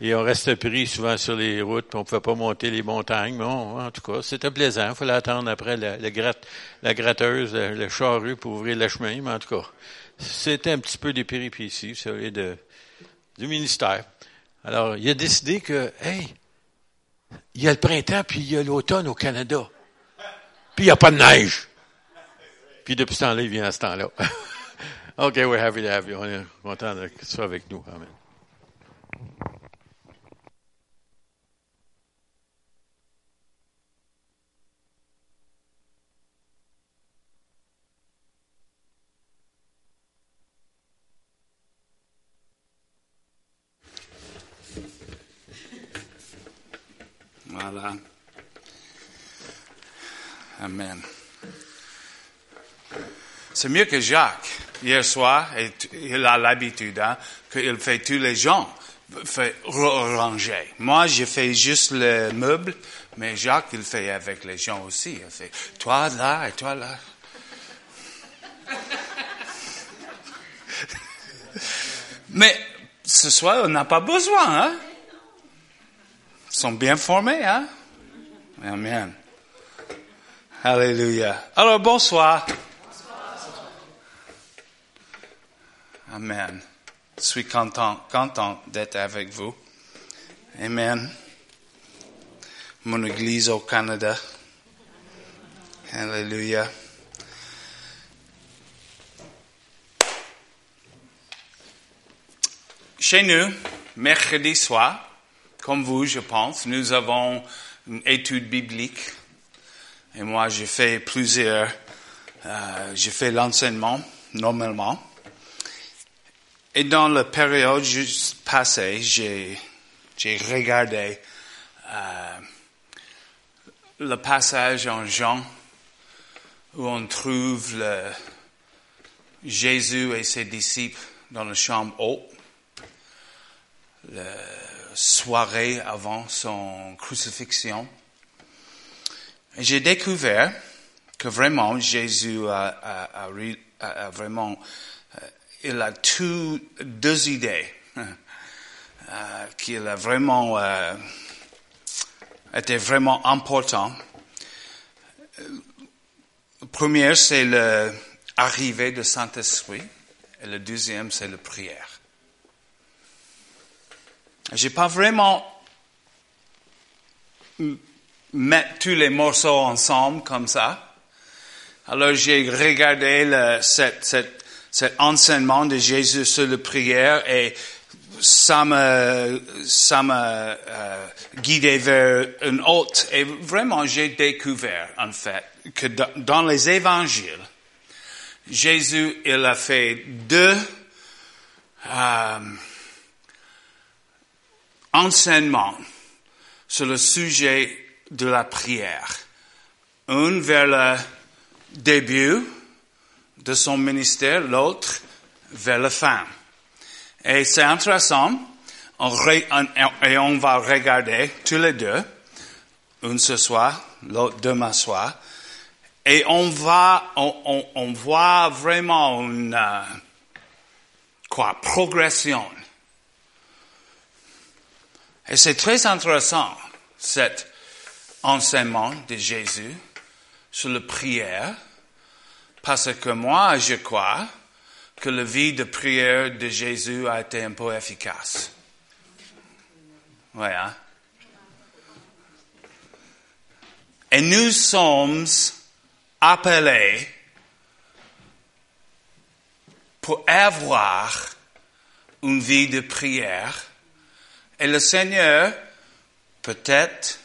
Et on restait pris souvent sur les routes, puis on pouvait pas monter les montagnes. Mais bon, en tout cas, c'était plaisant. Il fallait attendre après la, la, gratte, la gratteuse, le, le charrue pour ouvrir le chemin. Mais en tout cas, c'était un petit peu des péripéties, vous savez, de, du ministère. Alors, il a décidé que, hey, il y a le printemps puis il y a l'automne au Canada. Puis il n'y a pas de neige. Puis depuis ce temps-là, il vient à ce temps-là. OK, we're happy to have you. On est content que tu sois avec nous. Amen. Amen. C'est mieux que Jacques. Hier soir, il a l'habitude hein, qu'il fait tous les gens ranger. Moi, je fais juste le meuble, mais Jacques, il fait avec les gens aussi. Il fait toi là et toi là. mais ce soir, on n'a pas besoin, hein? Sont bien formés, hein? Amen. Alléluia. Alors, bonsoir. Amen. Je suis content, content d'être avec vous. Amen. Mon église au Canada. Alléluia. Chez nous, mercredi soir, comme vous, je pense, nous avons une étude biblique. Et moi, j'ai fait plusieurs, euh, j'ai fait l'enseignement, normalement. Et dans la période juste passée, j'ai, regardé euh, le passage en Jean où on trouve Jésus et ses disciples dans la chambre haute. Soirée avant son crucifixion. J'ai découvert que vraiment Jésus a, vraiment, euh, il a deux idées, euh, qu'il a vraiment euh, été vraiment premier, c'est l'arrivée de Saint-Esprit, et le deuxième, c'est la prière. J'ai pas vraiment mettre tous les morceaux ensemble comme ça. Alors j'ai regardé le, cet, enseignement de Jésus sur la prière et ça me, ça euh, guidé vers une autre. Et vraiment, j'ai découvert, en fait, que dans les évangiles, Jésus, il a fait deux, euh, enseignement sur le sujet de la prière. Un vers le début de son ministère, l'autre vers la fin. Et c'est intéressant, et on va regarder tous les deux, un ce soir, l'autre demain soir, et on va, on, voit vraiment une, euh, quoi, progression et c'est très intéressant, cet enseignement de Jésus sur la prière, parce que moi, je crois que la vie de prière de Jésus a été un peu efficace. Ouais, hein? Et nous sommes appelés pour avoir une vie de prière et le Seigneur, peut-être,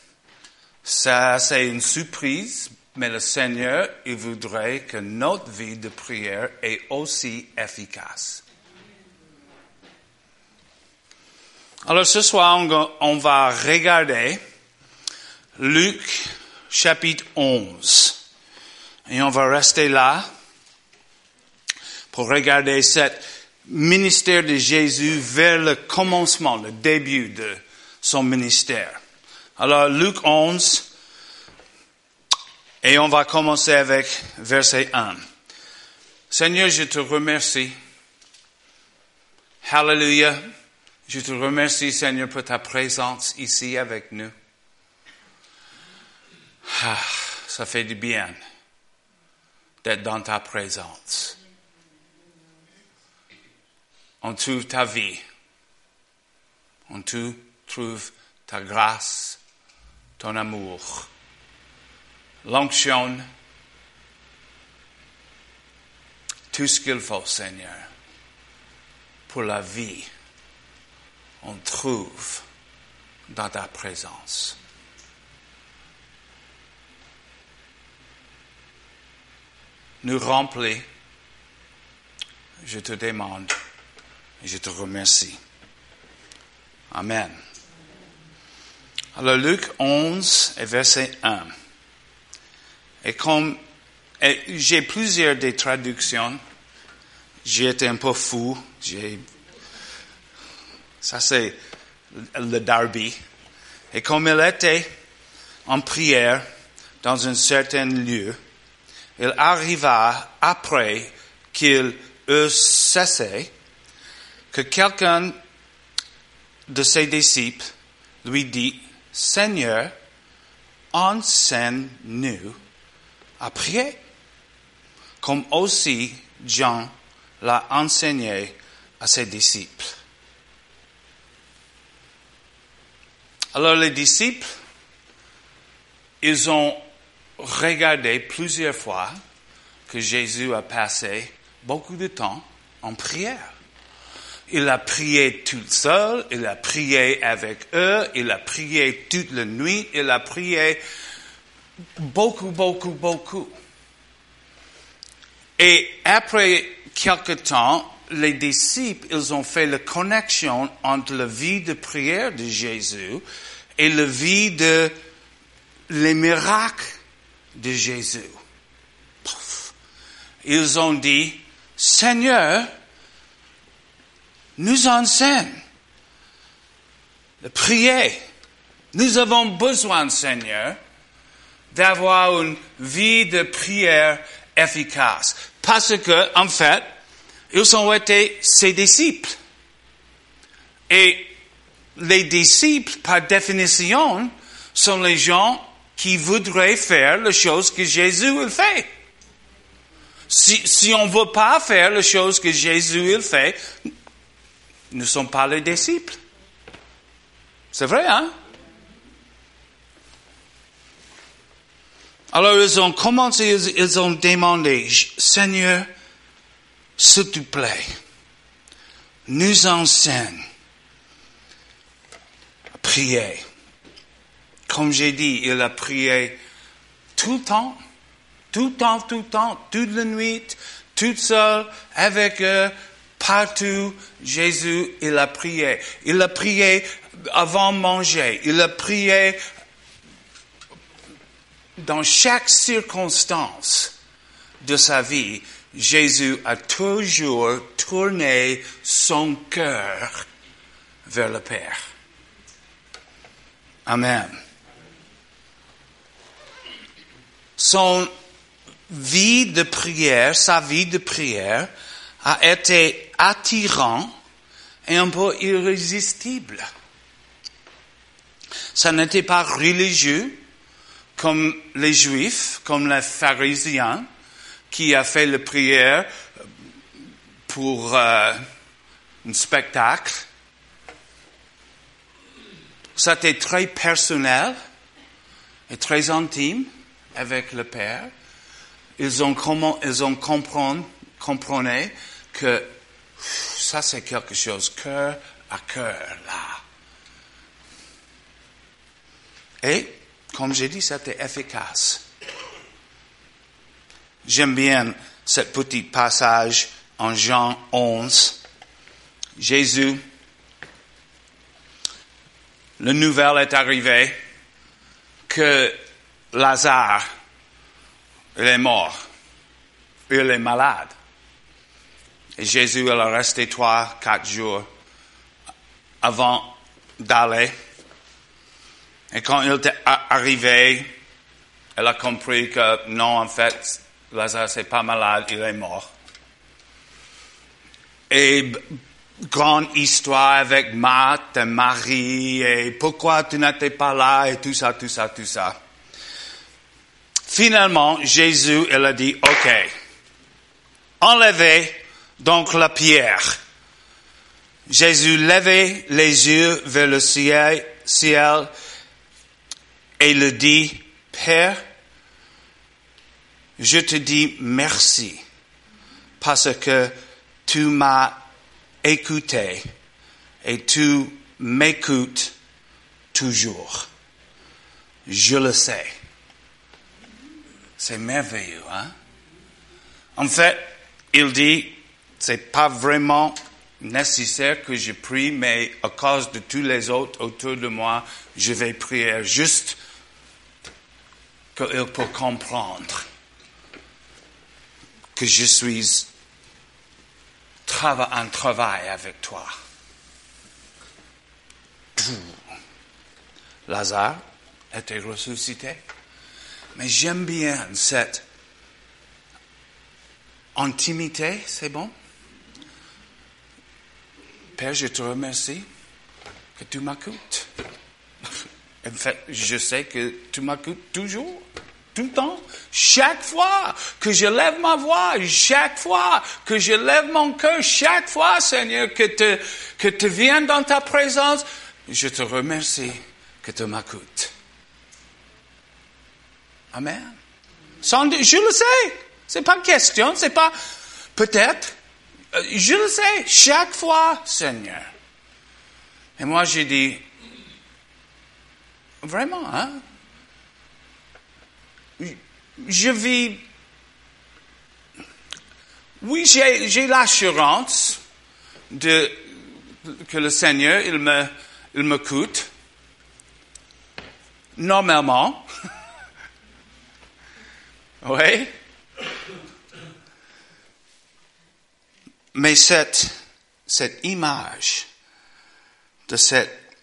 ça c'est une surprise, mais le Seigneur, il voudrait que notre vie de prière est aussi efficace. Alors ce soir, on va regarder Luc chapitre 11. Et on va rester là pour regarder cette ministère de Jésus vers le commencement, le début de son ministère. Alors, Luc 11, et on va commencer avec verset 1. Seigneur, je te remercie. Hallelujah. Je te remercie, Seigneur, pour ta présence ici avec nous. Ah, ça fait du bien d'être dans ta présence. On trouve ta vie. On trouve ta grâce, ton amour, l'onction, tout ce qu'il faut, Seigneur, pour la vie. On trouve dans ta présence. nous remplis, je te demande je te remercie. Amen. Alors Luc 11 et verset 1. Et comme j'ai plusieurs des traductions, j'ai été un peu fou. Ça c'est le Darby. Et comme il était en prière dans un certain lieu, il arriva après qu'il eut cessé que quelqu'un de ses disciples lui dit, Seigneur, enseigne-nous à prier, comme aussi Jean l'a enseigné à ses disciples. Alors les disciples, ils ont regardez plusieurs fois que Jésus a passé beaucoup de temps en prière. Il a prié tout seul, il a prié avec eux, il a prié toute la nuit, il a prié beaucoup, beaucoup, beaucoup. Et après quelque temps, les disciples, ils ont fait la connexion entre la vie de prière de Jésus et la vie de les miracles de Jésus. Ils ont dit, Seigneur, nous enseigne de prier. Nous avons besoin, Seigneur, d'avoir une vie de prière efficace. Parce que, en fait, ils ont été ses disciples. Et les disciples, par définition, sont les gens qui voudrait faire les choses que Jésus fait. Si, si on ne veut pas faire les choses que Jésus fait, ne sommes pas les disciples. C'est vrai, hein? Alors ils ont commencé, ils ont demandé, Seigneur, s'il te plaît, nous enseigne à prier. Comme j'ai dit, il a prié tout le temps, tout le temps, tout le temps, toute la nuit, tout seul, avec eux, partout. Jésus, il a prié. Il a prié avant manger. Il a prié dans chaque circonstance de sa vie. Jésus a toujours tourné son cœur vers le Père. Amen. son vie de prière, sa vie de prière a été attirant et un peu irrésistible. Ça n'était pas religieux comme les juifs, comme les pharisiens, qui a fait la prière pour euh, un spectacle. C'était très personnel et très intime avec le Père, ils ont, ils ont compris, que ça c'est quelque chose cœur à cœur là. Et, comme j'ai dit, c'était efficace. J'aime bien ce petit passage en Jean 11. Jésus, le nouvel est arrivé que Lazare, est mort. Il est malade. Jésus, il a resté trois, quatre jours avant d'aller. Et quand il est arrivé, elle a compris que non, en fait, Lazare c'est pas malade, il est mort. Et grande histoire avec Marthe et Marie et pourquoi tu n'étais pas là et tout ça, tout ça, tout ça. Finalement, Jésus, il a dit, OK, enlevez donc la pierre. Jésus levait les yeux vers le ciel, ciel et il dit, Père, je te dis merci parce que tu m'as écouté et tu m'écoutes toujours. Je le sais. C'est merveilleux, hein? En fait, il dit, c'est pas vraiment nécessaire que je prie, mais à cause de tous les autres autour de moi, je vais prier juste qu'il peut comprendre que je suis en travail avec toi. Lazare était ressuscité. Mais j'aime bien cette intimité, c'est bon? Père, je te remercie que tu m'écoutes. En fait, je sais que tu m'écoutes toujours, tout le temps. Chaque fois que je lève ma voix, chaque fois que je lève mon cœur, chaque fois, Seigneur, que tu que viens dans ta présence, je te remercie que tu m'écoutes. Amen. Je le sais. C'est pas question, c'est pas peut-être. Euh, je le sais, chaque fois, Seigneur. Et moi, j'ai dit, vraiment, hein? Je vis. Oui, j'ai l'assurance de que le Seigneur, il me, il me coûte. Normalement. oui. Mais cette, cette image de cette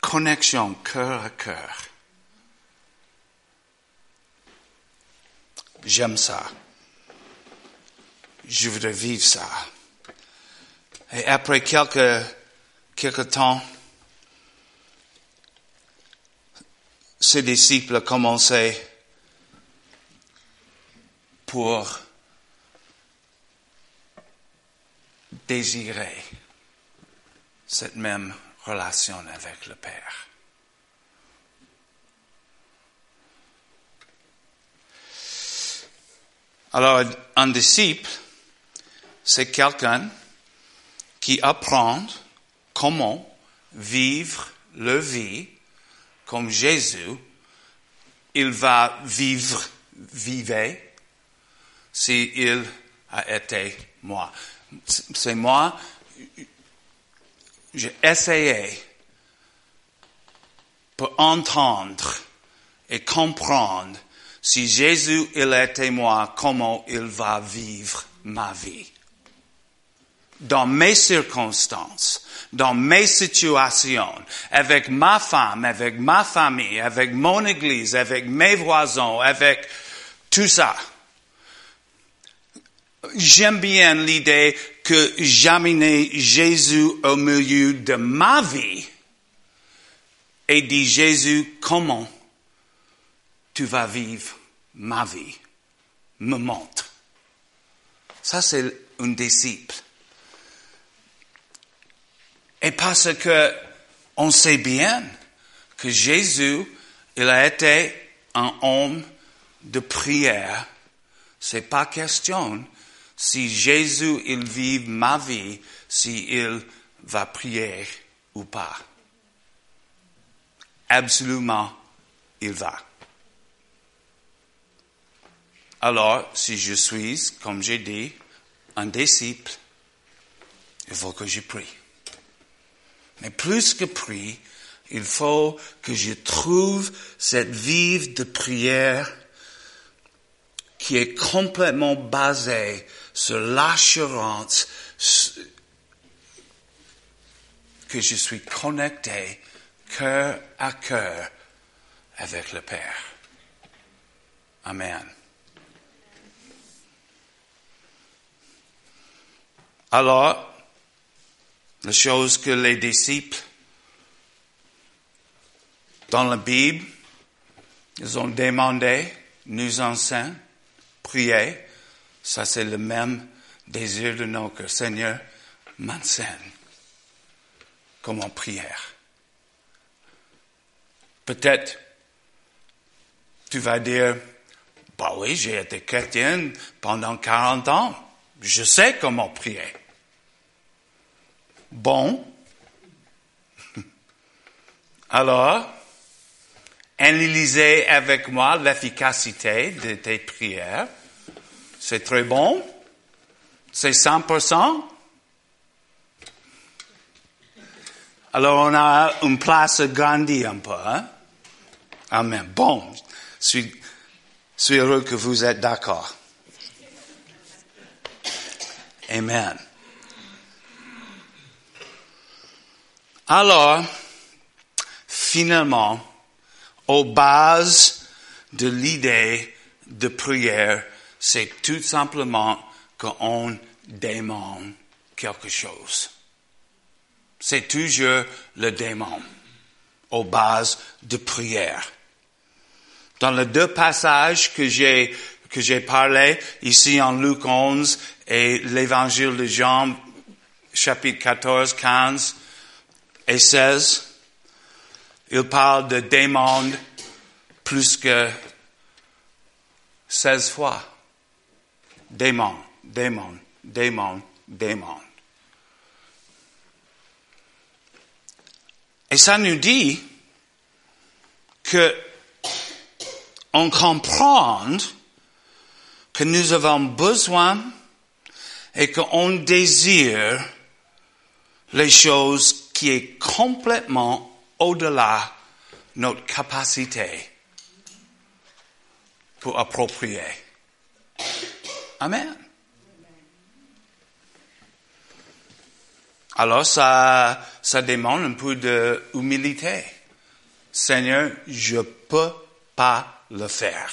connexion cœur à cœur, j'aime ça. Je voudrais vivre ça. Et après quelques, quelques temps, ses disciples commencé pour désirer cette même relation avec le Père. Alors, un disciple, c'est quelqu'un qui apprend comment vivre le vie comme Jésus, il va vivre, vivre, s'il a été moi c'est moi, j'ai essayé pour entendre et comprendre si Jésus il était moi, comment il va vivre ma vie. Dans mes circonstances, dans mes situations, avec ma femme, avec ma famille, avec mon église, avec mes voisins, avec tout ça. J'aime bien l'idée que j'amène Jésus au milieu de ma vie et dit Jésus, comment tu vas vivre ma vie? Me montre. Ça, c'est un disciple. Et parce que on sait bien que Jésus, il a été un homme de prière, c'est pas question si Jésus, il vit ma vie, si il va prier ou pas. Absolument, il va. Alors, si je suis, comme j'ai dit, un disciple, il faut que je prie. Mais plus que prie, il faut que je trouve cette vie de prière qui est complètement basée sur l'assurance que je suis connecté cœur à cœur avec le Père. Amen. Alors, les choses que les disciples dans la Bible, ils ont demandé, nous enseignent, prier. Ça, c'est le même désir de nos cœurs. Seigneur, m'enseigne comment prière. Peut-être, tu vas dire, bah oui, j'ai été chrétien pendant 40 ans. Je sais comment prier. Bon. Alors, analysez avec moi l'efficacité de tes prières. C'est très bon. C'est 100%. Alors on a une place grandie un peu. Hein? Amen. Bon, je suis, je suis heureux que vous êtes d'accord. Amen. Alors, finalement, aux bases de l'idée de prière, c'est tout simplement qu'on demande quelque chose. C'est toujours le démon aux bases de prière. Dans les deux passages que j'ai que j'ai parlé ici en Luc 11 et l'évangile de Jean, chapitre 14, 15 et 16, il parle de démons plus que 16 fois. Démon, démon, démon, démon. Et ça nous dit que on comprend que nous avons besoin et qu'on désire les choses qui est complètement au-delà de notre capacité pour approprier. Amen. Alors ça, ça demande un peu d'humilité. Seigneur, je peux pas le faire.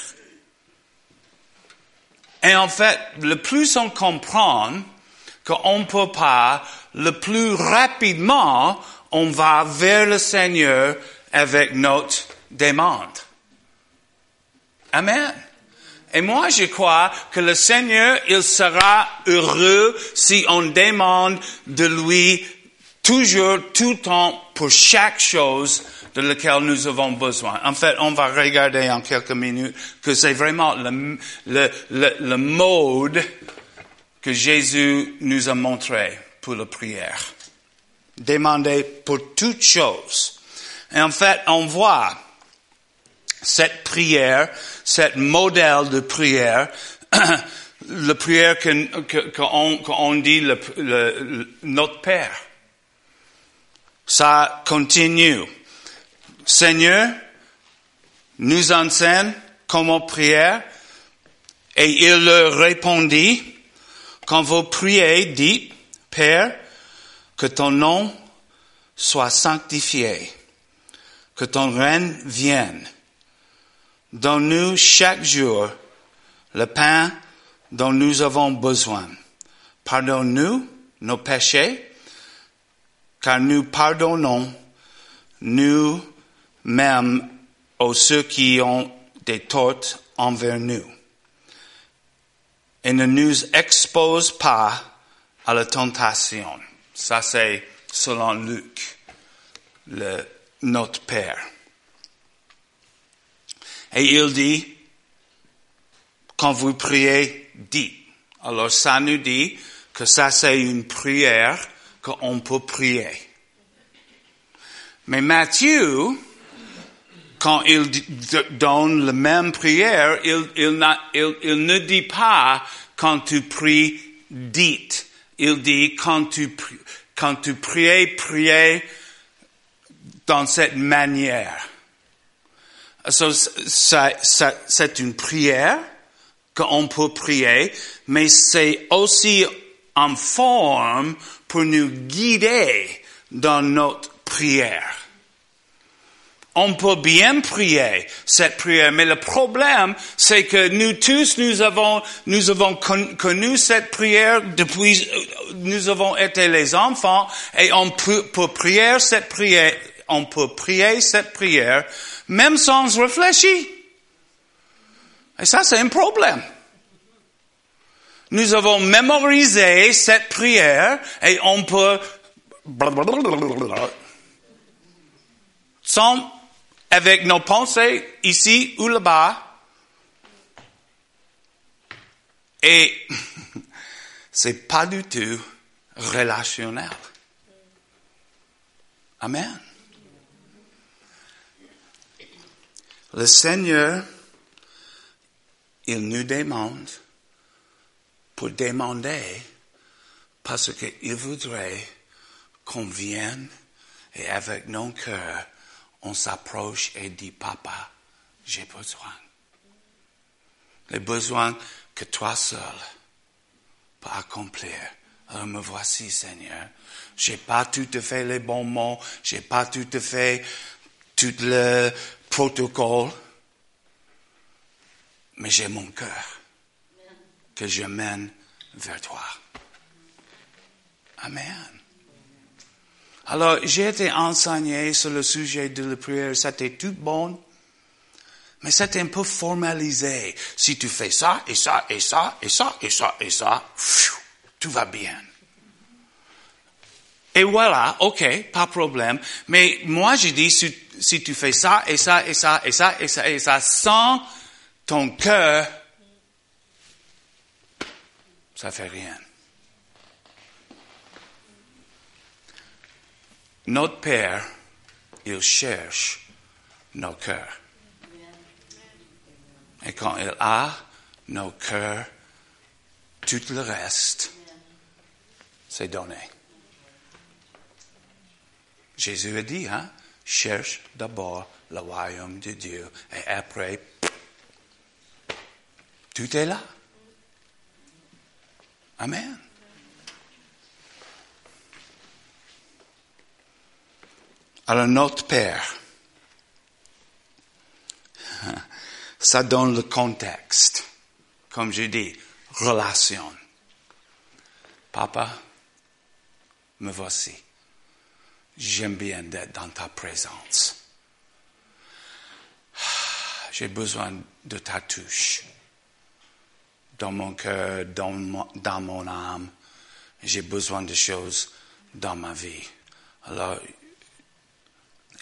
Et en fait, le plus on comprend qu'on ne peut pas, le plus rapidement on va vers le Seigneur avec notre demande. Amen. Et moi, je crois que le Seigneur, il sera heureux si on demande de lui toujours, tout le temps, pour chaque chose de laquelle nous avons besoin. En fait, on va regarder en quelques minutes que c'est vraiment le, le, le, mode que Jésus nous a montré pour la prière. Demander pour toutes choses. Et en fait, on voit cette prière, cette modèle de prière, la prière qu'on dit le, notre Père. Ça continue. Seigneur, nous enseigne comment prier. Et il leur répondit, quand vous priez, dites, Père, que ton nom soit sanctifié, que ton règne vienne. Donne-nous chaque jour le pain dont nous avons besoin. Pardonne-nous nos péchés, car nous pardonnons nous-mêmes aux ceux qui ont des torts envers nous. Et ne nous expose pas à la tentation. Ça c'est selon Luc, le, notre Père. Et il dit, quand vous priez, dites. Alors ça nous dit que ça c'est une prière qu'on peut prier. Mais Matthieu, quand il donne la même prière, il, il, ne dit pas quand tu pries, dites. Il dit quand tu, quand tu pries, priez dans cette manière. Ça, c'est une prière qu'on peut prier, mais c'est aussi en forme pour nous guider dans notre prière. On peut bien prier cette prière, mais le problème, c'est que nous tous, nous avons, nous avons connu cette prière depuis, nous avons été les enfants, et on peut, prier cette prière, on peut prier cette prière, même sans réfléchir. Et ça, c'est un problème. Nous avons mémorisé cette prière et on peut sans avec nos pensées ici ou là-bas. Et c'est pas du tout relationnel. Amen. Le Seigneur, il nous demande pour demander parce qu'il voudrait qu'on vienne et avec nos cœurs, on s'approche et dit, Papa, j'ai besoin. Les besoins que toi seul peux accomplir. Alors me voici, Seigneur. J'ai pas tout à fait les bons mots, j'ai pas tout à fait tout le protocole, mais j'ai mon cœur que je mène vers toi. Amen. Alors, j'ai été enseigné sur le sujet de la prière, c'était tout bon, mais c'était un peu formalisé. Si tu fais ça, et ça, et ça, et ça, et ça, et ça, tout va bien. Et voilà, ok, pas problème. Mais moi, je dis, si, si, tu fais ça, et ça, et ça, et ça, et ça, et ça, sans ton cœur, ça fait rien. Notre Père, il cherche nos cœurs. Et quand il a nos cœurs, tout le reste, c'est donné. Jésus a dit, hein, cherche d'abord le royaume de Dieu et après, tout est là. Amen. Alors notre Père, ça donne le contexte. Comme je dis, relation. Papa, me voici. J'aime bien d'être dans ta présence. J'ai besoin de ta touche dans mon cœur, dans mon, dans mon âme. J'ai besoin de choses dans ma vie. Alors,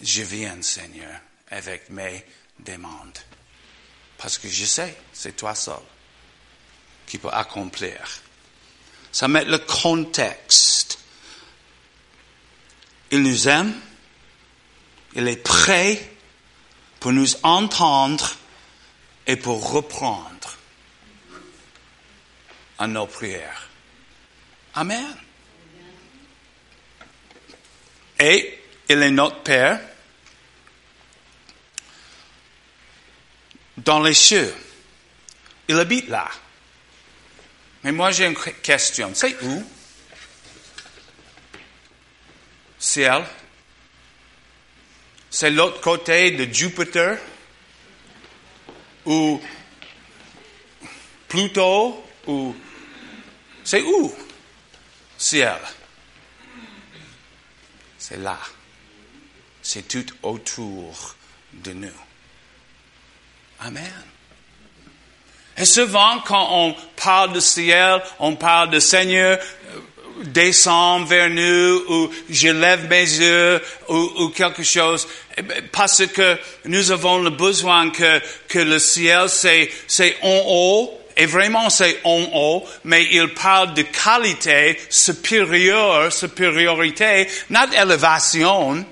je viens, Seigneur, avec mes demandes. Parce que je sais, c'est toi seul qui peut accomplir. Ça met le contexte. Il nous aime. Il est prêt pour nous entendre et pour reprendre à nos prières. Amen. Et il est notre Père dans les cieux. Il habite là. Mais moi j'ai une question. C'est où? Ciel. C'est l'autre côté de Jupiter? Ou Pluto? Ou c'est où? Ciel. C'est là. C'est tout autour de nous. Amen. Et souvent, quand on parle de ciel, on parle de Seigneur, euh, descend vers nous, ou je lève mes yeux, ou, ou, quelque chose, eh ben, parce que nous avons le besoin que, que le ciel, c'est, c'est en haut, et vraiment c'est en haut, mais il parle de qualité supérieure, supériorité, not élévation.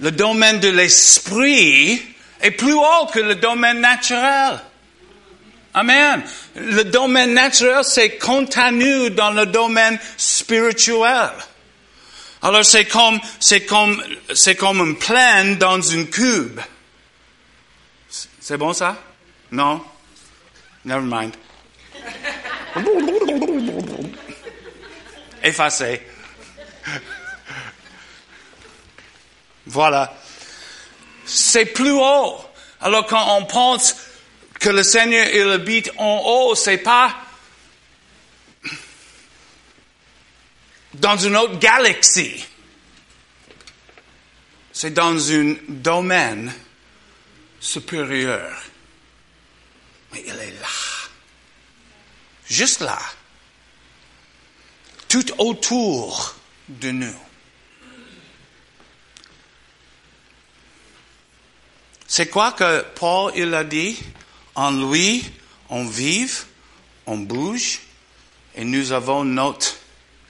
Le domaine de l'esprit est plus haut que le domaine naturel. Amen. Le domaine naturel, c'est contenu dans le domaine spirituel. Alors c'est comme, c'est comme, c'est comme une plaine dans une cube. C'est bon ça? Non? Never mind. Effacé. Voilà. C'est plus haut. Alors quand on pense que le Seigneur il habite en haut, c'est pas dans une autre galaxie. C'est dans un domaine supérieur. Mais il est là. Juste là. Tout autour de nous. C'est quoi que Paul il a dit? En lui, on vive, on bouge, et nous avons notre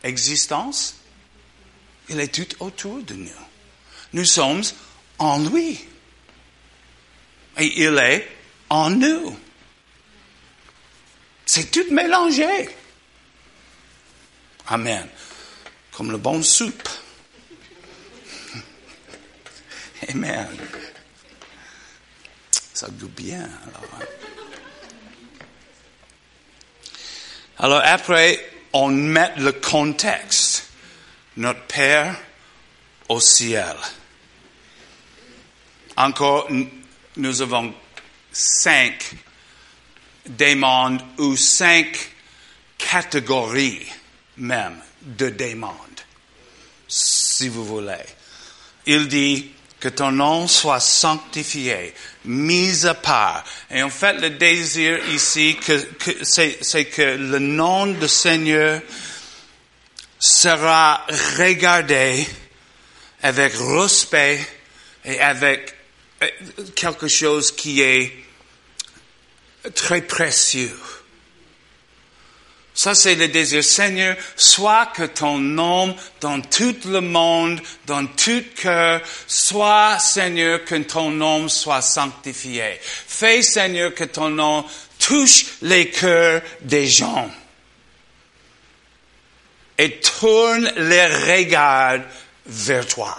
existence. Il est tout autour de nous. Nous sommes en lui. Et il est en nous. C'est tout mélangé. Amen. Comme le bon soupe. Amen. Ça goûte bien. Alors, hein. alors après, on met le contexte. Notre Père au ciel. Encore, nous avons cinq demandes ou cinq catégories même de demandes, si vous voulez. Il dit, que ton nom soit sanctifié, mis à part. Et en fait, le désir ici, c'est, que le nom du Seigneur sera regardé avec respect et avec euh, quelque chose qui est très précieux. Ça, c'est le désir. Seigneur, soit que ton nom dans tout le monde, dans tout cœur, soit, Seigneur, que ton nom soit sanctifié. Fais, Seigneur, que ton nom touche les cœurs des gens. Et tourne les regards vers toi.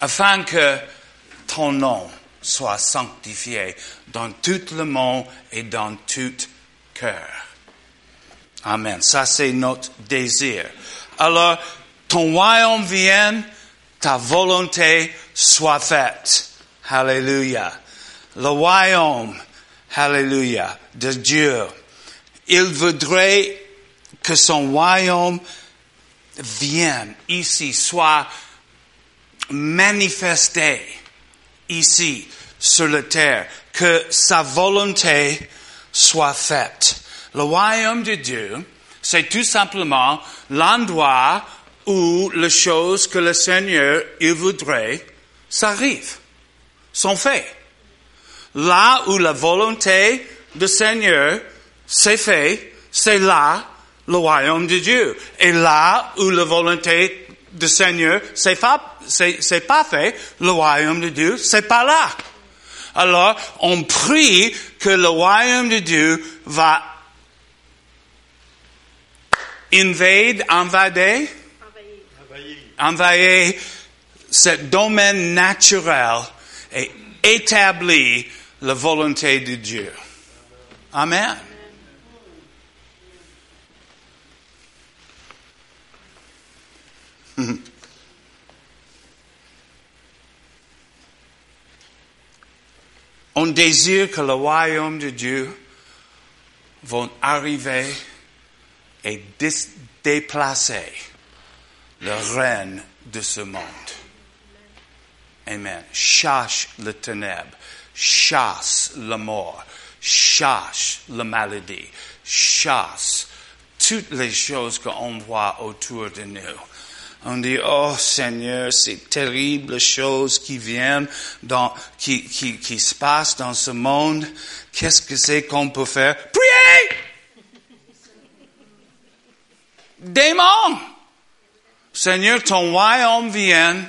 Afin que ton nom soit sanctifié dans tout le monde et dans toute Amen. Ça, c'est notre désir. Alors, ton royaume vienne, ta volonté soit faite. Hallelujah. Le royaume, hallelujah, de Dieu. Il voudrait que son royaume vienne ici, soit manifesté ici, sur la terre, que sa volonté soit faite. Le royaume de Dieu, c'est tout simplement l'endroit où les choses que le Seigneur il voudrait s'arrivent, sont faites. Là où la volonté du Seigneur s'est faite, c'est là le royaume de Dieu. Et là où la volonté du Seigneur c'est pas fait, le royaume de Dieu c'est pas là. Alors, on prie que le royaume de Dieu va invade, invader, envahir, envahir ce domaine naturel et établir la volonté de Dieu. Amen. On désire que le royaume de Dieu va arriver et déplacer le règne de ce monde. Amen. Chasse le ténèbre, chasse la mort, chasse la maladie, chasse toutes les choses qu'on voit autour de nous. On dit, oh Seigneur, c'est terrible choses qui viennent, dans, qui, qui, qui se passent dans ce monde. Qu'est-ce que c'est qu'on peut faire? Priez! Démon! Seigneur, ton royaume vienne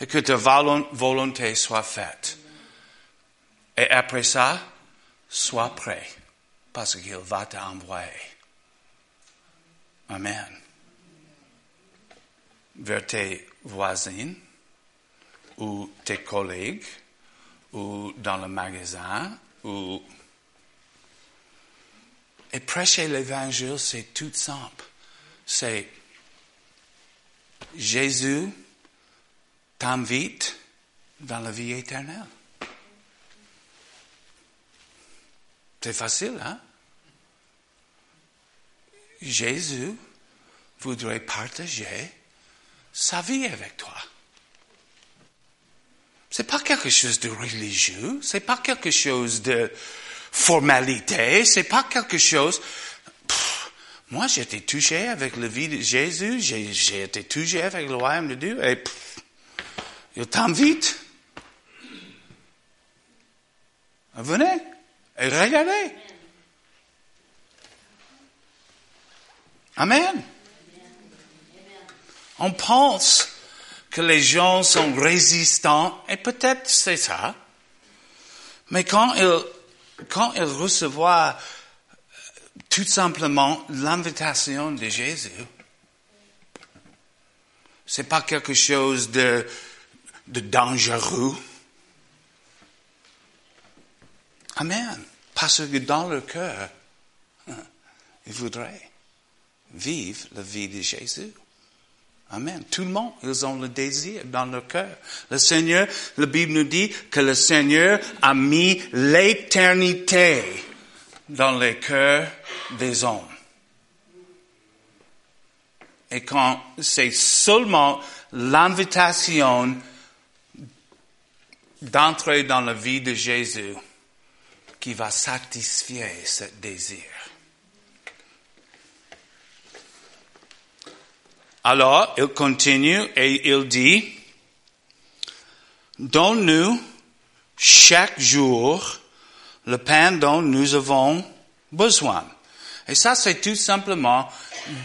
et que ta volonté soit faite. Et après ça, sois prêt parce qu'il va t'envoyer. Amen vers tes voisins ou tes collègues ou dans le magasin ou et prêcher l'évangile, c'est tout simple. C'est Jésus t'invite dans la vie éternelle. C'est facile, hein? Jésus voudrait partager sa vie avec toi. C'est pas quelque chose de religieux, c'est pas quelque chose de formalité, c'est pas quelque chose. moi, j'ai été touché avec la vie de Jésus, j'ai été touché avec le royaume de Dieu, et il t'invite. Venez et regardez. Amen. On pense que les gens sont résistants, et peut-être c'est ça. Mais quand ils, quand reçoivent tout simplement l'invitation de Jésus, c'est pas quelque chose de, de dangereux. Amen. Parce que dans leur cœur, hein, ils voudraient vivre la vie de Jésus. Amen. Tout le monde, ils ont le désir dans leur cœur. Le Seigneur, la Bible nous dit que le Seigneur a mis l'éternité dans les cœurs des hommes. Et quand c'est seulement l'invitation d'entrer dans la vie de Jésus qui va satisfaire ce désir. Alors, il continue et il dit, donne-nous chaque jour le pain dont nous avons besoin. Et ça, c'est tout simplement,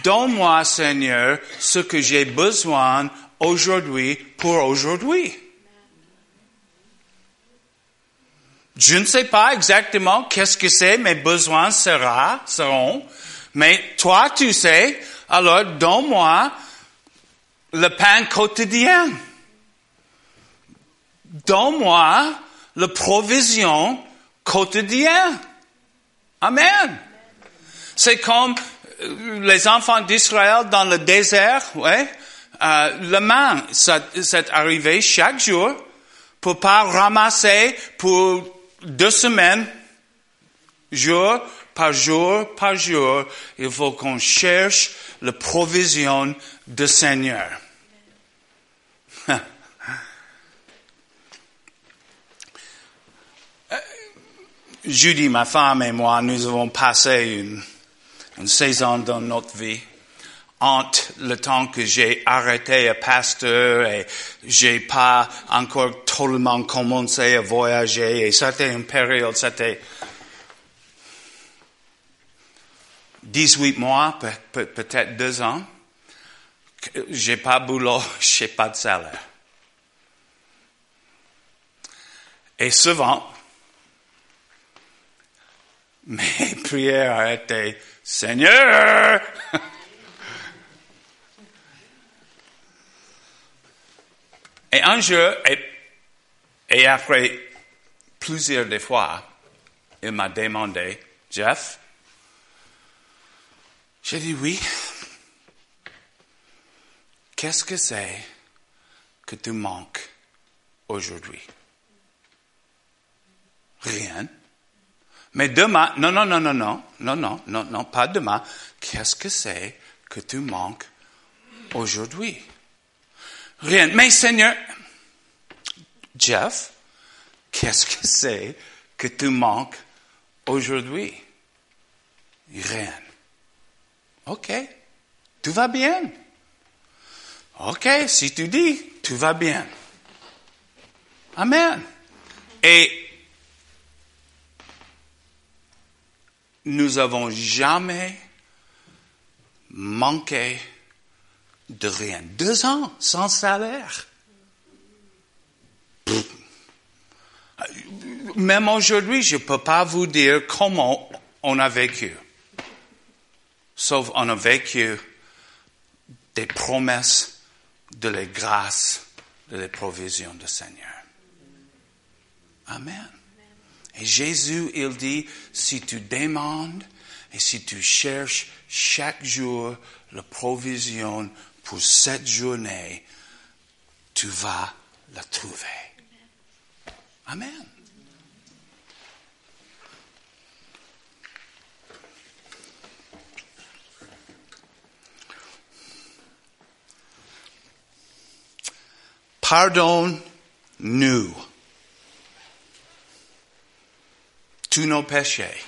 donne-moi, Seigneur, ce que j'ai besoin aujourd'hui pour aujourd'hui. Je ne sais pas exactement qu'est-ce que c'est, mes besoins sera, seront, mais toi, tu sais, alors donne-moi le pain quotidien. Donne-moi la provision quotidienne. Amen. C'est comme euh, les enfants d'Israël dans le désert, ouais. Euh, le main, c'est arrivé chaque jour pour pas ramasser pour deux semaines, jour par jour par jour. Il faut qu'on cherche la provision du Seigneur. Judy, ma femme et moi, nous avons passé une, une saison dans notre vie entre le temps que j'ai arrêté à pasteur et j'ai pas encore totalement commencé à voyager et c'était une période, c'était 18 mois, peut-être deux ans, j'ai pas boulot, j'ai pas de salaire. Et souvent, mes prières été Seigneur, et un jour, et, et après plusieurs des fois, il m'a demandé, Jeff, j'ai dit oui. Qu'est-ce que c'est que tu manques aujourd'hui? Rien. Mais demain, non, non, non, non, non, non, non, non, non, pas demain. Qu'est-ce que c'est que tu manques aujourd'hui? Rien. Mais Seigneur, Jeff, qu'est-ce que c'est que tu manques aujourd'hui? Rien. OK, tout va bien. OK, si tu dis, tout va bien. Amen. Et nous avons jamais manqué de rien. Deux ans sans salaire. Même aujourd'hui, je ne peux pas vous dire comment on a vécu. Sauf on a vécu des promesses de la grâce, de la provision du Seigneur. Amen. Et Jésus, il dit, si tu demandes et si tu cherches chaque jour la provision pour cette journée, tu vas l'a trouvé. Amen. Pardonne-nous tous nos péchés.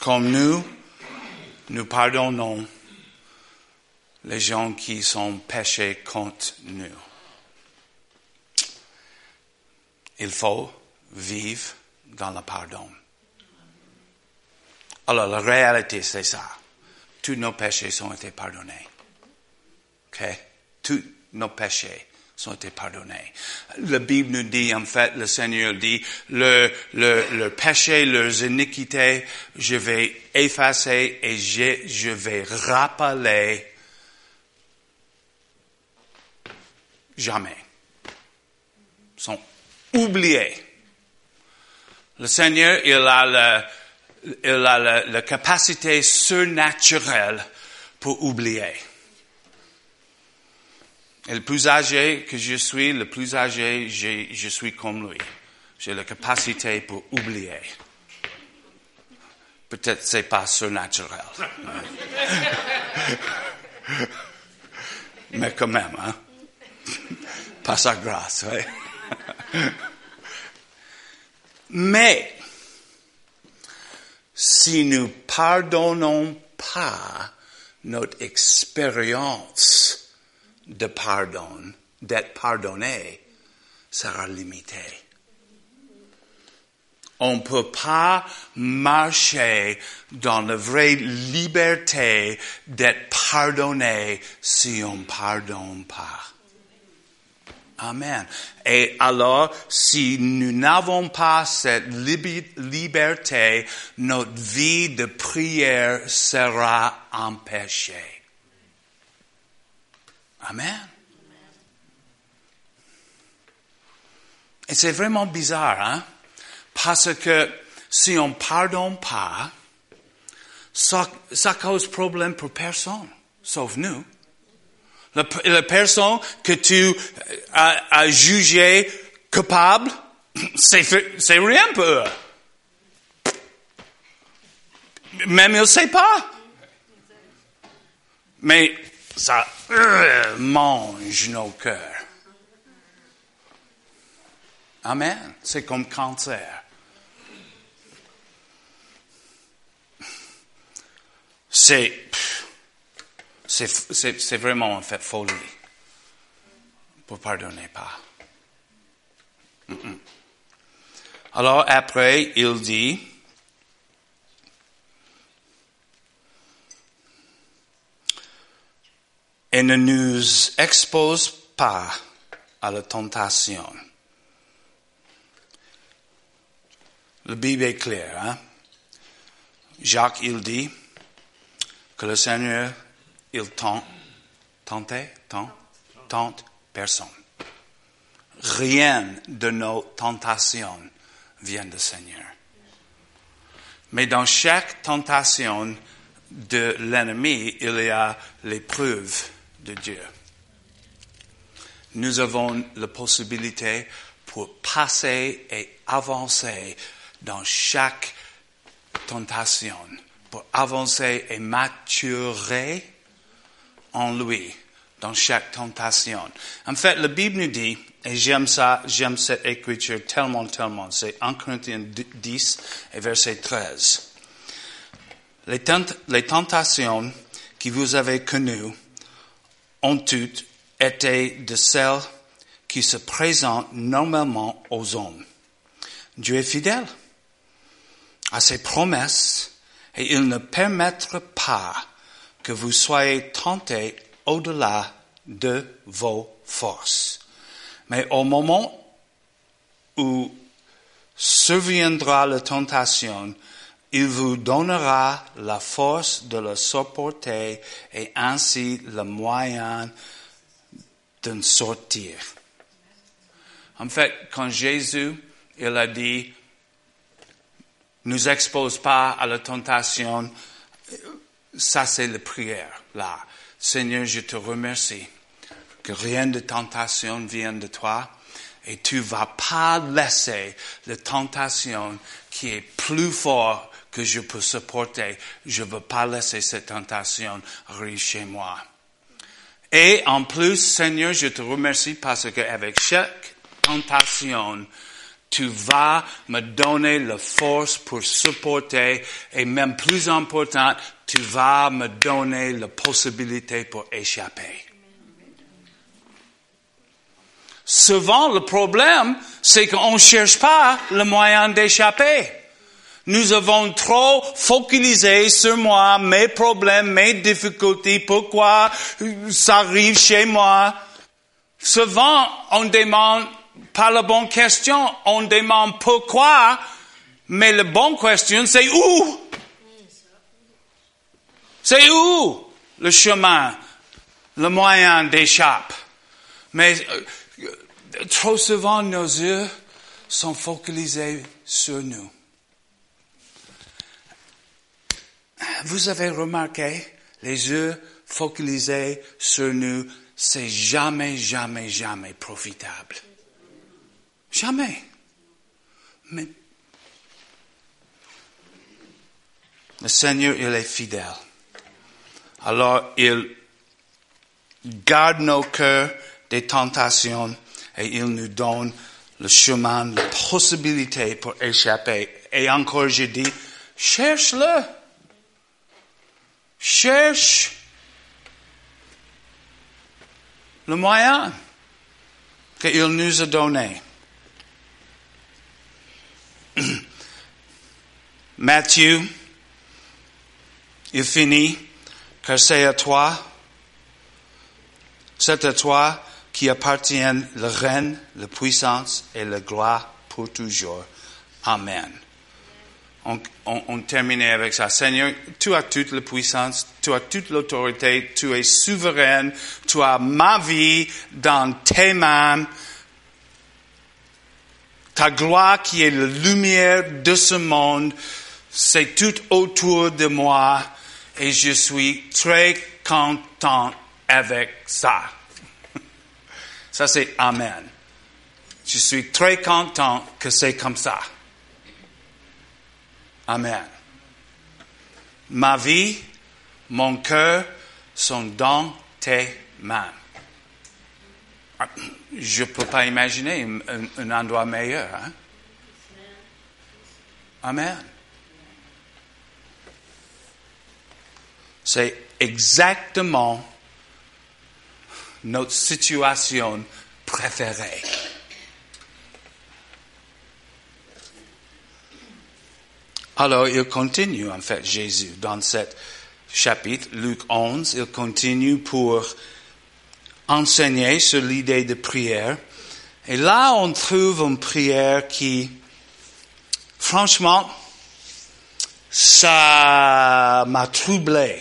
Comme nous, nous pardonnons les gens qui sont péchés contre nous. Il faut vivre dans le pardon. Alors, la réalité, c'est ça. Tous nos péchés ont été pardonnés. Tous nos péchés ont été pardonnés. La Bible nous dit, en fait, le Seigneur dit, le, le, le péché, leurs iniquités, je vais effacer et je, je vais rappeler jamais. Ils sont oubliés. Le Seigneur, il a, il a la capacité surnaturelle pour oublier. Et le plus âgé que je suis, le plus âgé, je, suis comme lui. J'ai la capacité pour oublier. Peut-être c'est pas surnaturel. Mais quand même, hein. Par sa grâce, oui. Mais, si nous pardonnons pas notre expérience de pardon, d'être pardonné, sera limité. On ne peut pas marcher dans la vraie liberté d'être pardonné si on ne pardonne pas. Amen. Et alors, si nous n'avons pas cette liberté, notre vie de prière sera empêchée. Amen. Et c'est vraiment bizarre, hein? Parce que si on ne pardonne pas, ça, ça cause problème pour personne, sauf nous. La, personne que tu as, as jugé coupable, c'est, rien pour eux. Même il ne sait pas. Mais ça mange nos cœurs. Amen. C'est comme cancer. C'est c'est vraiment en fait folie pour pardonner pas. Alors après, il dit, et ne nous expose pas à la tentation. Le Bible est clair, hein? Jacques, il dit que le Seigneur il tente, tente, tente personne. Rien de nos tentations vient du Seigneur. Mais dans chaque tentation de l'ennemi, il y a l'épreuve de Dieu. Nous avons la possibilité pour passer et avancer dans chaque tentation, pour avancer et maturer en lui dans chaque tentation. En fait, la Bible nous dit, et j'aime ça, j'aime cette écriture tellement, tellement, c'est 1 Corinthiens 10 et verset 13. Les, les tentations que vous avez connues ont toutes été de celles qui se présentent normalement aux hommes. Dieu est fidèle à ses promesses et il ne permettra pas que vous soyez tentés au-delà de vos forces. Mais au moment où surviendra la tentation, il vous donnera la force de le supporter et ainsi le moyen d'en sortir. En fait, quand Jésus, il a dit, nous expose pas à la tentation, ça, c'est la prière, là. Seigneur, je te remercie que rien de tentation vienne de toi et tu vas pas laisser la tentation qui est plus fort que je peux supporter. Je veux pas laisser cette tentation arriver chez moi. Et en plus, Seigneur, je te remercie parce qu'avec chaque tentation, tu vas me donner la force pour supporter et même plus important, tu vas me donner la possibilité pour échapper. Souvent, le problème, c'est qu'on ne cherche pas le moyen d'échapper. Nous avons trop focalisé sur moi, mes problèmes, mes difficultés, pourquoi ça arrive chez moi? Souvent, on demande pas la bonne question, on demande pourquoi, mais la bonne question, c'est où? C'est où le chemin, le moyen d'échapper? Mais euh, trop souvent, nos yeux sont focalisés sur nous. Vous avez remarqué, les yeux focalisés sur nous, c'est jamais, jamais, jamais profitable. Jamais. Mais le Seigneur, il est fidèle. Alors, il garde nos cœurs des tentations et il nous donne le chemin, la possibilité pour échapper. Et encore, je dis, cherche-le. Cherche le moyen qu'il nous a donné. Matthieu, il finit, car c'est à toi, c'est à toi qui appartiennent le règne, la puissance et la gloire pour toujours. Amen. On, on, termine avec ça. Seigneur, tu as toute la puissance, tu as toute l'autorité, tu es souverain, tu as ma vie dans tes mains. Ta gloire qui est la lumière de ce monde, c'est tout autour de moi et je suis très content avec ça. Ça c'est Amen. Je suis très content que c'est comme ça. Amen. Ma vie, mon cœur sont dans tes mains. Je ne peux pas imaginer un, un endroit meilleur. Hein? Amen. C'est exactement notre situation préférée. Alors, il continue, en fait, Jésus, dans cet chapitre, Luc 11, il continue pour enseigner sur l'idée de prière. Et là, on trouve une prière qui, franchement, ça m'a troublé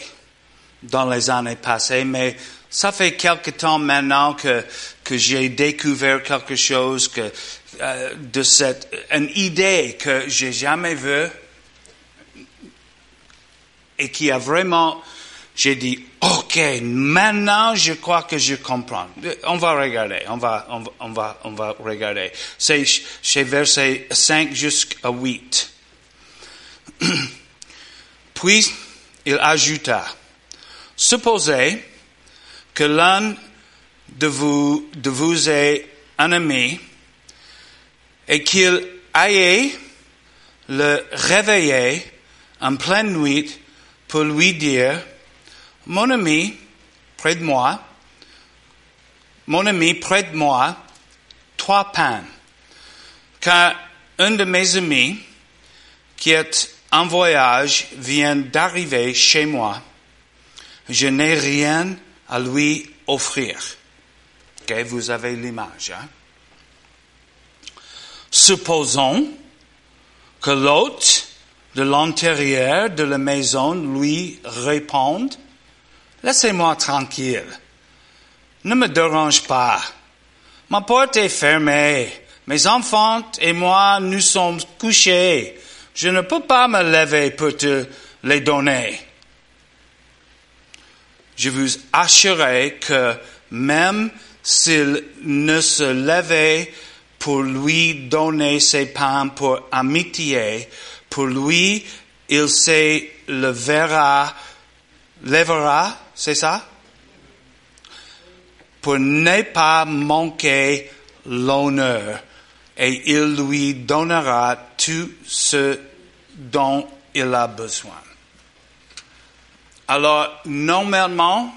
dans les années passées, mais ça fait quelque temps maintenant que, que j'ai découvert quelque chose que, euh, de cette, une idée que j'ai jamais vue et qui a vraiment, j'ai dit, OK, maintenant je crois que je comprends. On va regarder, on va, on va, on va, regarder. C'est chez verset 5 jusqu'à 8. Puis il ajouta, supposez que l'un de vous, de vous est un ami et qu'il aille le réveiller en pleine nuit pour lui dire, mon ami, près de moi, mon ami, près de moi, trois pains. Car un de mes amis, qui est en voyage, vient d'arriver chez moi. Je n'ai rien à lui offrir. Ok, vous avez l'image. Hein? Supposons que l'hôte de l'intérieur de la maison lui répondent, Laissez-moi tranquille. Ne me dérange pas. Ma porte est fermée. Mes enfants et moi, nous sommes couchés. Je ne peux pas me lever pour te les donner. Je vous assurerai que même s'il ne se levait pour lui donner ses pains pour amitié, pour lui, il se levera, lèvera, c'est ça? Pour ne pas manquer l'honneur, et il lui donnera tout ce dont il a besoin. Alors, normalement,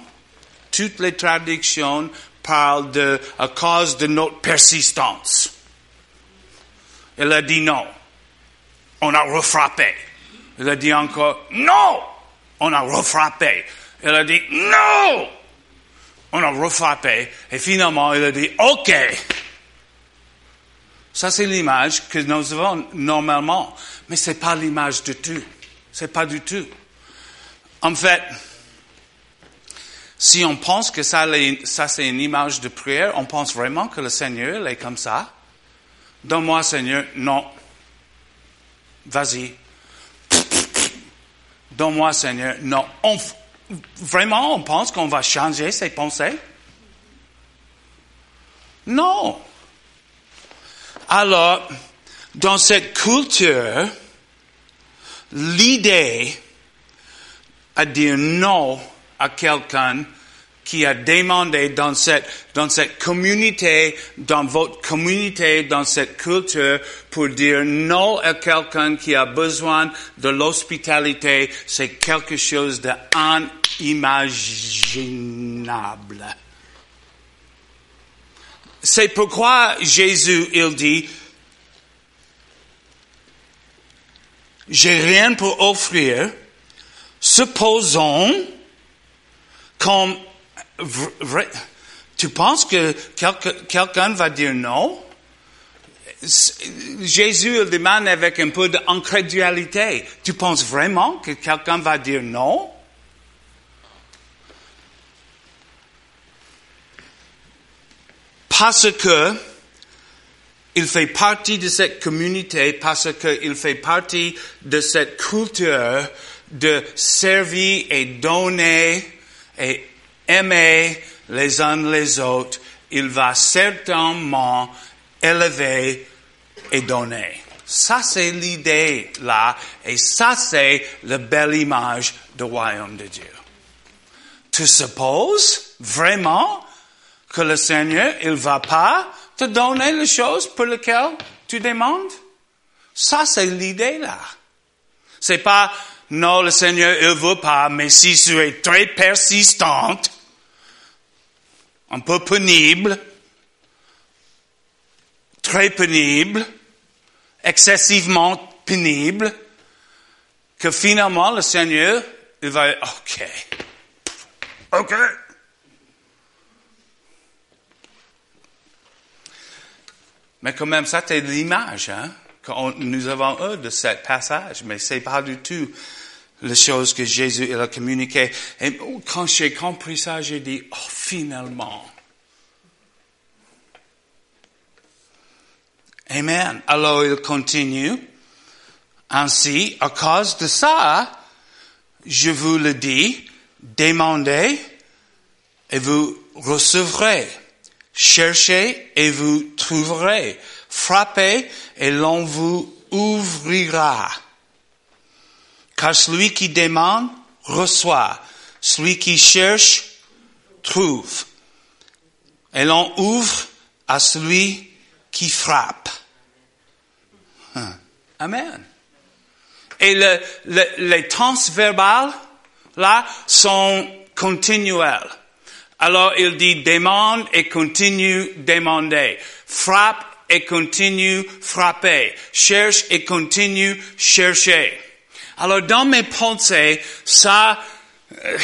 toutes les traductions parlent de à cause de notre persistance. Il a dit non. On a refrappé. Il a dit encore non. On a refrappé. Il a dit non. On a refrappé. Et finalement, il a dit OK. Ça, c'est l'image que nous avons normalement. Mais c'est pas l'image de tout. C'est pas du tout. En fait, si on pense que ça c'est une image de prière, on pense vraiment que le Seigneur est comme ça. Donne-moi, Seigneur, non. Vas-y. Donne-moi, Seigneur, non. vraiment, on pense qu'on va changer ses pensées? Non. Alors, dans cette culture, l'idée à dire non à quelqu'un qui a demandé dans cette, dans cette communauté, dans votre communauté, dans cette culture, pour dire non à quelqu'un qui a besoin de l'hospitalité, c'est quelque chose d'inimaginable. C'est pourquoi Jésus, il dit, j'ai rien pour offrir, supposons comme tu penses que quelqu'un va dire non? Jésus il demande avec un peu d'incrédulité. Tu penses vraiment que quelqu'un va dire non? Parce que il fait partie de cette communauté, parce qu'il fait partie de cette culture de servir et donner et aimer les uns les autres, il va certainement élever et donner. Ça, c'est l'idée là, et ça, c'est la belle image du royaume de Dieu. Tu supposes vraiment que le Seigneur, il va pas te donner les choses pour lesquelles tu demandes? Ça, c'est l'idée là. C'est pas, non, le Seigneur, il veut pas, mais si tu es très persistante, un peu pénible, très pénible, excessivement pénible, que finalement le Seigneur, il va, ok, ok. Mais quand même, ça, c'est l'image, hein? que nous avons eu de ce passage, mais c'est pas du tout les choses que Jésus il a communiquées. Et quand j'ai compris ça, j'ai dit, oh, finalement. Amen. Alors il continue. Ainsi, à cause de ça, je vous le dis, demandez et vous recevrez. Cherchez et vous trouverez. Frappez et l'on vous ouvrira. Car celui qui demande, reçoit. Celui qui cherche, trouve. Et l'on ouvre à celui qui frappe. Hein. Amen. Et le, les tenses verbales, là, sont continuelles. Alors il dit demande et continue demander. Frappe et continue frapper. Cherche et continue chercher. Alors dans mes pensées, ça, euh,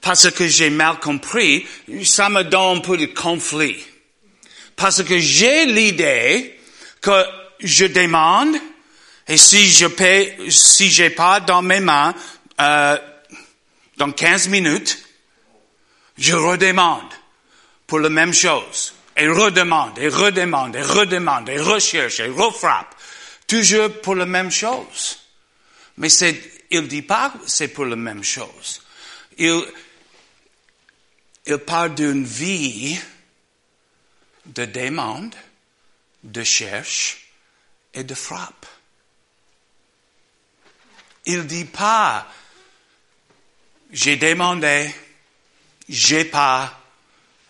parce que j'ai mal compris, ça me donne un peu de conflit. Parce que j'ai l'idée que je demande, et si je paie, si j'ai pas dans mes mains, euh, dans 15 minutes, je redemande pour la même chose. Et redemande, et redemande, et redemande, et recherche, et refrappe. Toujours pour la même chose. Mais il dit pas c'est pour la même chose. Il, il parle d'une vie de demande, de cherche et de frappe. Il dit pas, j'ai demandé, j'ai pas,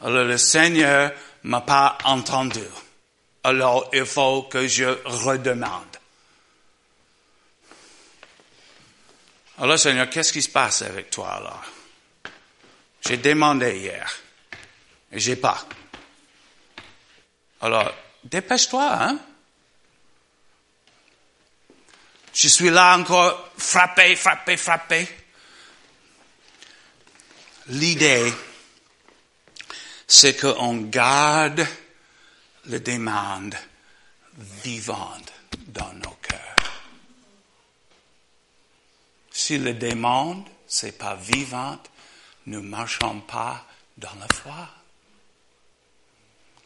le Seigneur m'a pas entendu. Alors il faut que je redemande. Alors Seigneur, qu'est-ce qui se passe avec toi alors? J'ai demandé hier et j'ai pas. Alors, dépêche-toi, hein? Je suis là encore frappé, frappé, frappé. L'idée, c'est qu'on garde les demandes vivantes dans nos cœurs. Si les demandes, c'est pas vivante, nous marchons pas dans la foi.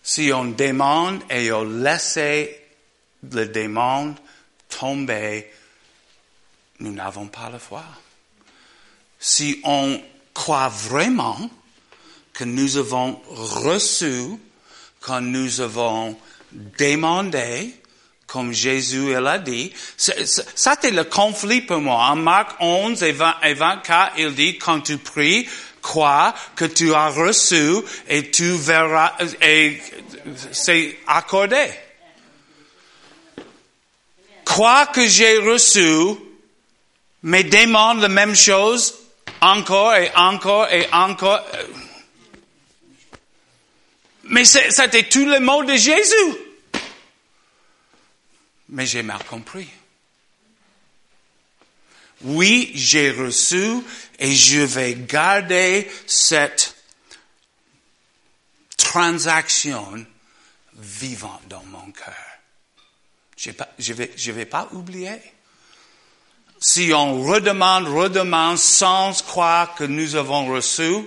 Si on demande et on laisse les demandes tomber, nous n'avons pas la foi. Si on croit vraiment que nous avons reçu quand nous avons demandé, comme Jésus l'a dit, ça c'était le conflit pour moi. En Marc 11 et, 20, et 24, il dit, quand tu pries, crois que tu as reçu et tu verras, et c'est accordé. Crois que j'ai reçu, mais demande la même chose encore et encore et encore. Mais c'était tous les mots de Jésus. Mais j'ai mal compris. Oui, j'ai reçu et je vais garder cette transaction vivante dans mon cœur. Je ne vais, pas oublier. Si on redemande, redemande sans croire que nous avons reçu,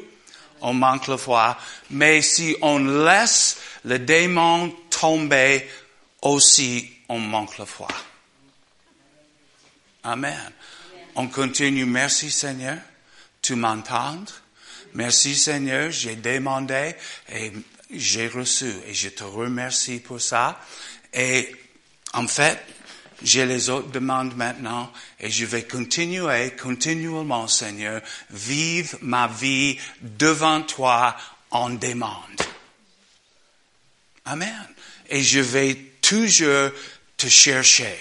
on manque la foi. Mais si on laisse le démon tomber, aussi on manque la foi. Amen. On continue. Merci Seigneur. Tu m'entends? Merci Seigneur. J'ai demandé et j'ai reçu et je te remercie pour ça. Et en fait, j'ai les autres demandes maintenant et je vais continuer continuellement, Seigneur, vivre ma vie devant toi en demande. Amen. Et je vais toujours te chercher.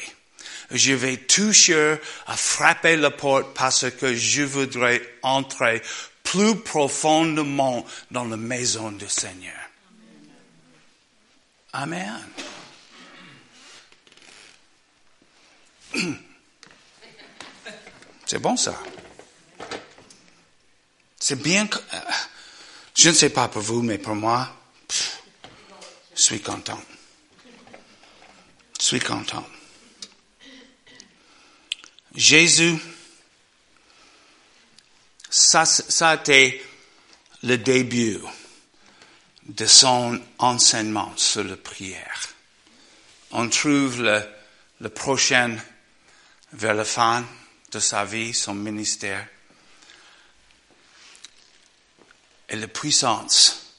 Je vais toujours frapper la porte parce que je voudrais entrer plus profondément dans la maison du Seigneur. Amen. C'est bon ça. C'est bien que... Euh, je ne sais pas pour vous, mais pour moi, je suis content. Suis content. Jésus, ça, ça a été le début de son enseignement sur la prière. On trouve le, le prochain vers la fin de sa vie, son ministère. Et la puissance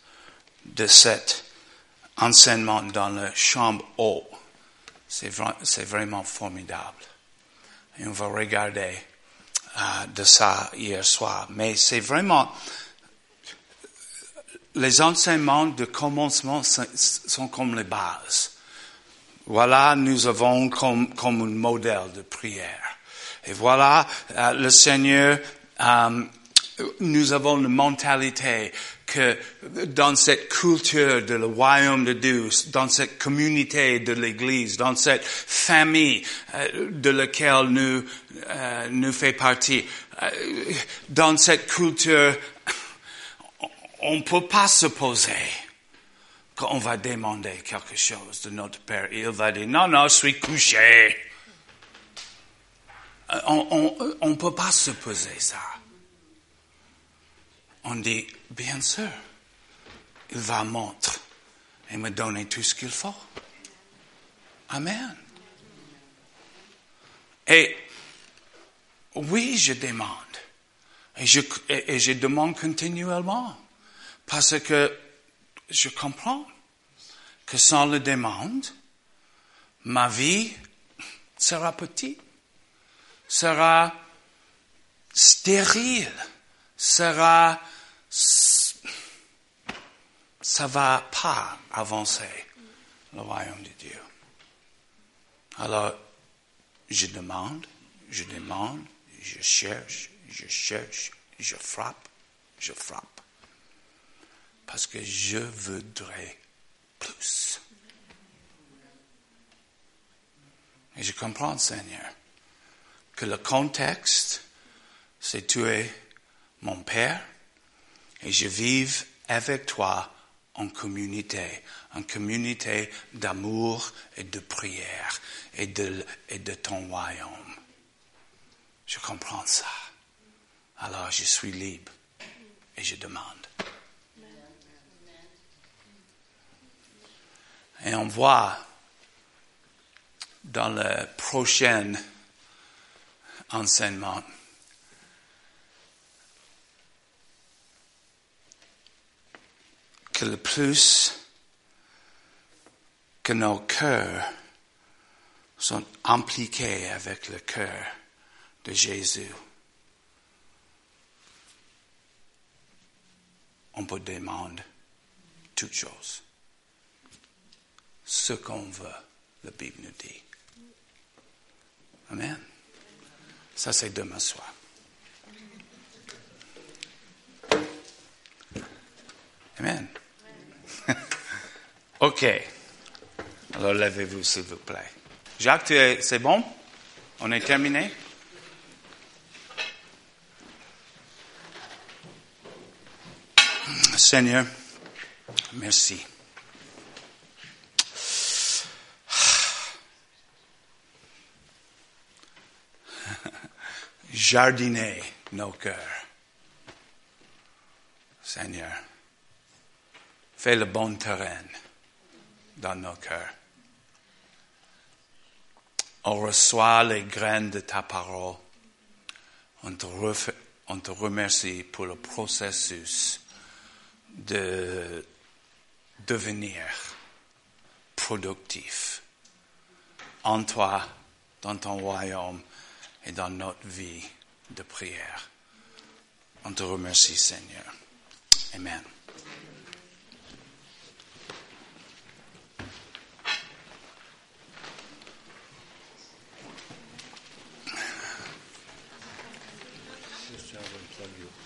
de cet enseignement dans la chambre haute, c'est, vraiment formidable. Et on va regarder euh, de ça hier soir. Mais c'est vraiment, les enseignements de commencement sont comme les bases. Voilà, nous avons comme, comme un modèle de prière. Et voilà, euh, le Seigneur, euh, nous avons une mentalité que dans cette culture de le royaume de Dieu, dans cette communauté de l'Église, dans cette famille euh, de laquelle nous nous fait partie, dans cette culture, on ne peut pas se poser quand on va demander quelque chose de notre Père, il va dire, non, non, je suis couché. Euh, on ne peut pas se poser ça. On dit, bien sûr, il va montrer et me donner tout ce qu'il faut. Amen. Et oui, je demande. Et je, demande continuellement. Parce que je comprends que sans le demande, ma vie sera petite, sera stérile, sera, ça va pas avancer le royaume de Dieu. Alors, je demande, je demande, je cherche, je cherche, je frappe, je frappe. Parce que je voudrais plus. Et je comprends, Seigneur, que le contexte, c'est tu es mon Père et je vive avec toi en communauté, en communauté d'amour et de prière et de, et de ton royaume. Je comprends ça. Alors je suis libre et je demande. Et on voit dans le prochain enseignement que le plus que nos cœurs sont impliqués avec le cœur de Jésus, on peut demander toutes choses. Ce qu'on veut, la Bible nous dit. Amen. Ça, c'est demain soir. Amen. OK. Alors levez-vous, s'il vous plaît. Jacques, c'est bon? On est terminé? Seigneur, merci. Jardiner nos cœurs. Seigneur, fais le bon terrain dans nos cœurs. On reçoit les graines de ta parole. On te, on te remercie pour le processus de devenir productif en toi, dans ton royaume et dans notre vie de prière. On te remercie, Seigneur. Amen. you.